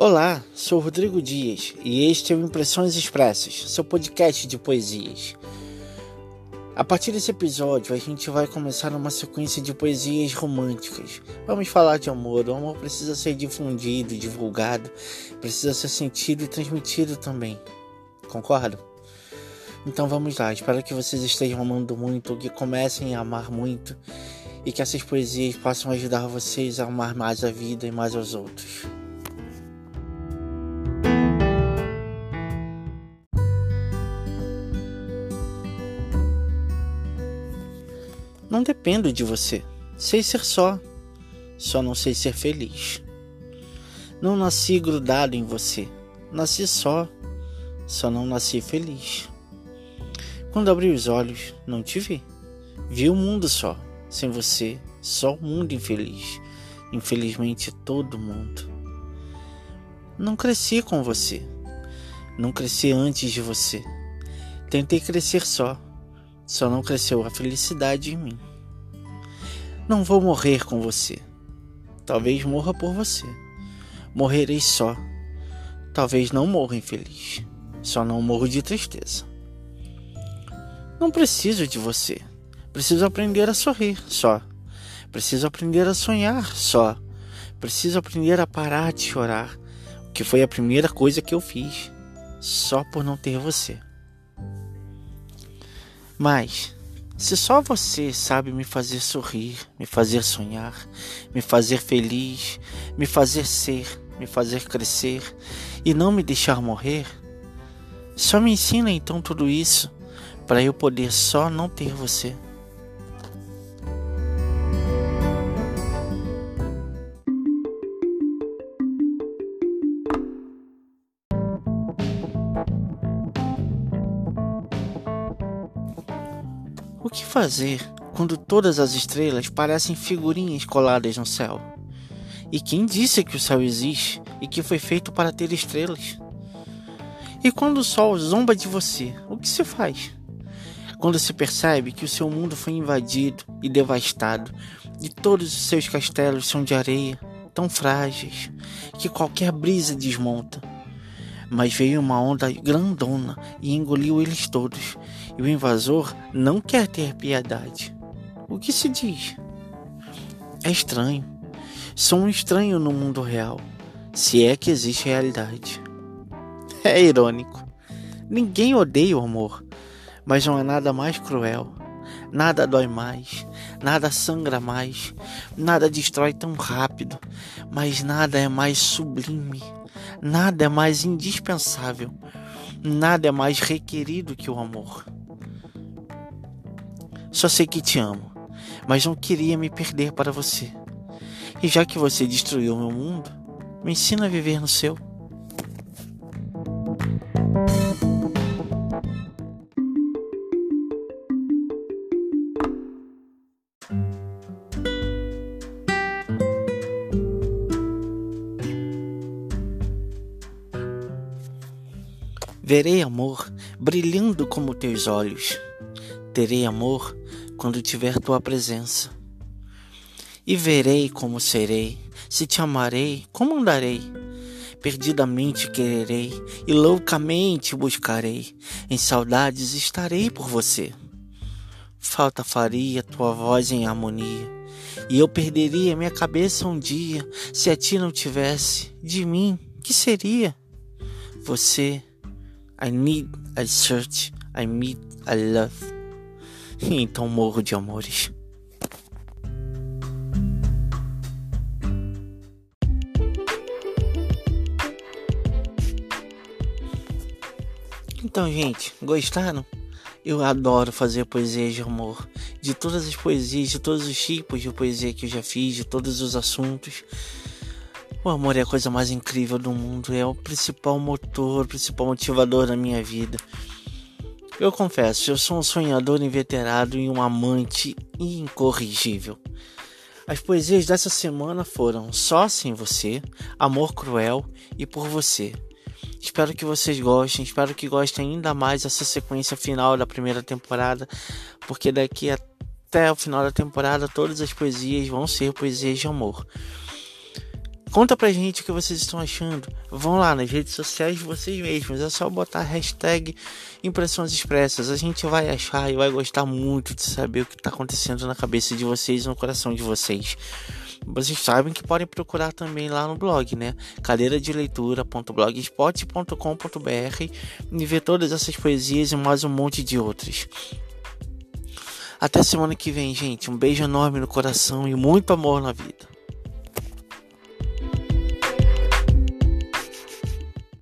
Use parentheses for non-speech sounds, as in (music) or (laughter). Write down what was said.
Olá, sou Rodrigo Dias e este é o Impressões Expressas, seu podcast de poesias. A partir desse episódio, a gente vai começar uma sequência de poesias românticas. Vamos falar de amor. O amor precisa ser difundido, divulgado, precisa ser sentido e transmitido também. Concordo? Então vamos lá. Espero que vocês estejam amando muito, que comecem a amar muito e que essas poesias possam ajudar vocês a amar mais a vida e mais aos outros. Não dependo de você. Sei ser só. Só não sei ser feliz. Não nasci grudado em você. Nasci só. Só não nasci feliz. Quando abri os olhos, não te vi. Vi o mundo só. Sem você, só o mundo infeliz. Infelizmente, todo mundo. Não cresci com você. Não cresci antes de você. Tentei crescer só. Só não cresceu a felicidade em mim. Não vou morrer com você. Talvez morra por você. Morrerei só. Talvez não morra infeliz. Só não morro de tristeza. Não preciso de você. Preciso aprender a sorrir só. Preciso aprender a sonhar só. Preciso aprender a parar de chorar, o que foi a primeira coisa que eu fiz, só por não ter você. Mas, se só você sabe me fazer sorrir, me fazer sonhar, me fazer feliz, me fazer ser, me fazer crescer e não me deixar morrer, só me ensina então tudo isso para eu poder só não ter você. O que fazer quando todas as estrelas parecem figurinhas coladas no céu? E quem disse que o céu existe e que foi feito para ter estrelas? E quando o sol zomba de você, o que se faz? Quando se percebe que o seu mundo foi invadido e devastado e todos os seus castelos são de areia, tão frágeis que qualquer brisa desmonta mas veio uma onda grandona e engoliu eles todos, e o invasor não quer ter piedade. O que se diz? É estranho. Sou um estranho no mundo real, se é que existe realidade. É irônico. Ninguém odeia o amor, mas não é nada mais cruel. Nada dói mais, nada sangra mais, nada destrói tão rápido, mas nada é mais sublime, Nada é mais indispensável, nada é mais requerido que o amor. Só sei que te amo, mas não queria me perder para você. E já que você destruiu meu mundo, me ensina a viver no seu. Verei amor brilhando como teus olhos. Terei amor quando tiver tua presença. E verei como serei, se te amarei, como andarei. Perdidamente quererei e loucamente buscarei. Em saudades estarei por você. Falta faria tua voz em harmonia. E eu perderia minha cabeça um dia se a ti não tivesse. De mim, que seria? Você I need, I search, I meet, I love. (laughs) Então morro de amores. Então, gente, gostaram? Eu adoro fazer poesia de amor. De todas as poesias, de todos os tipos de poesia que eu já fiz, de todos os assuntos. O amor é a coisa mais incrível do mundo, é o principal motor, o principal motivador da minha vida. Eu confesso, eu sou um sonhador inveterado e um amante incorrigível. As poesias dessa semana foram Só Sem Você, Amor Cruel e Por Você. Espero que vocês gostem, espero que gostem ainda mais dessa sequência final da primeira temporada, porque daqui até o final da temporada todas as poesias vão ser poesias de amor. Conta pra gente o que vocês estão achando. Vão lá nas redes sociais de vocês mesmos. É só botar hashtag impressões expressas. A gente vai achar e vai gostar muito de saber o que está acontecendo na cabeça de vocês e no coração de vocês. Vocês sabem que podem procurar também lá no blog, né? cadeira de leitura.blogspot.com.br e ver todas essas poesias e mais um monte de outras. Até semana que vem, gente. Um beijo enorme no coração e muito amor na vida.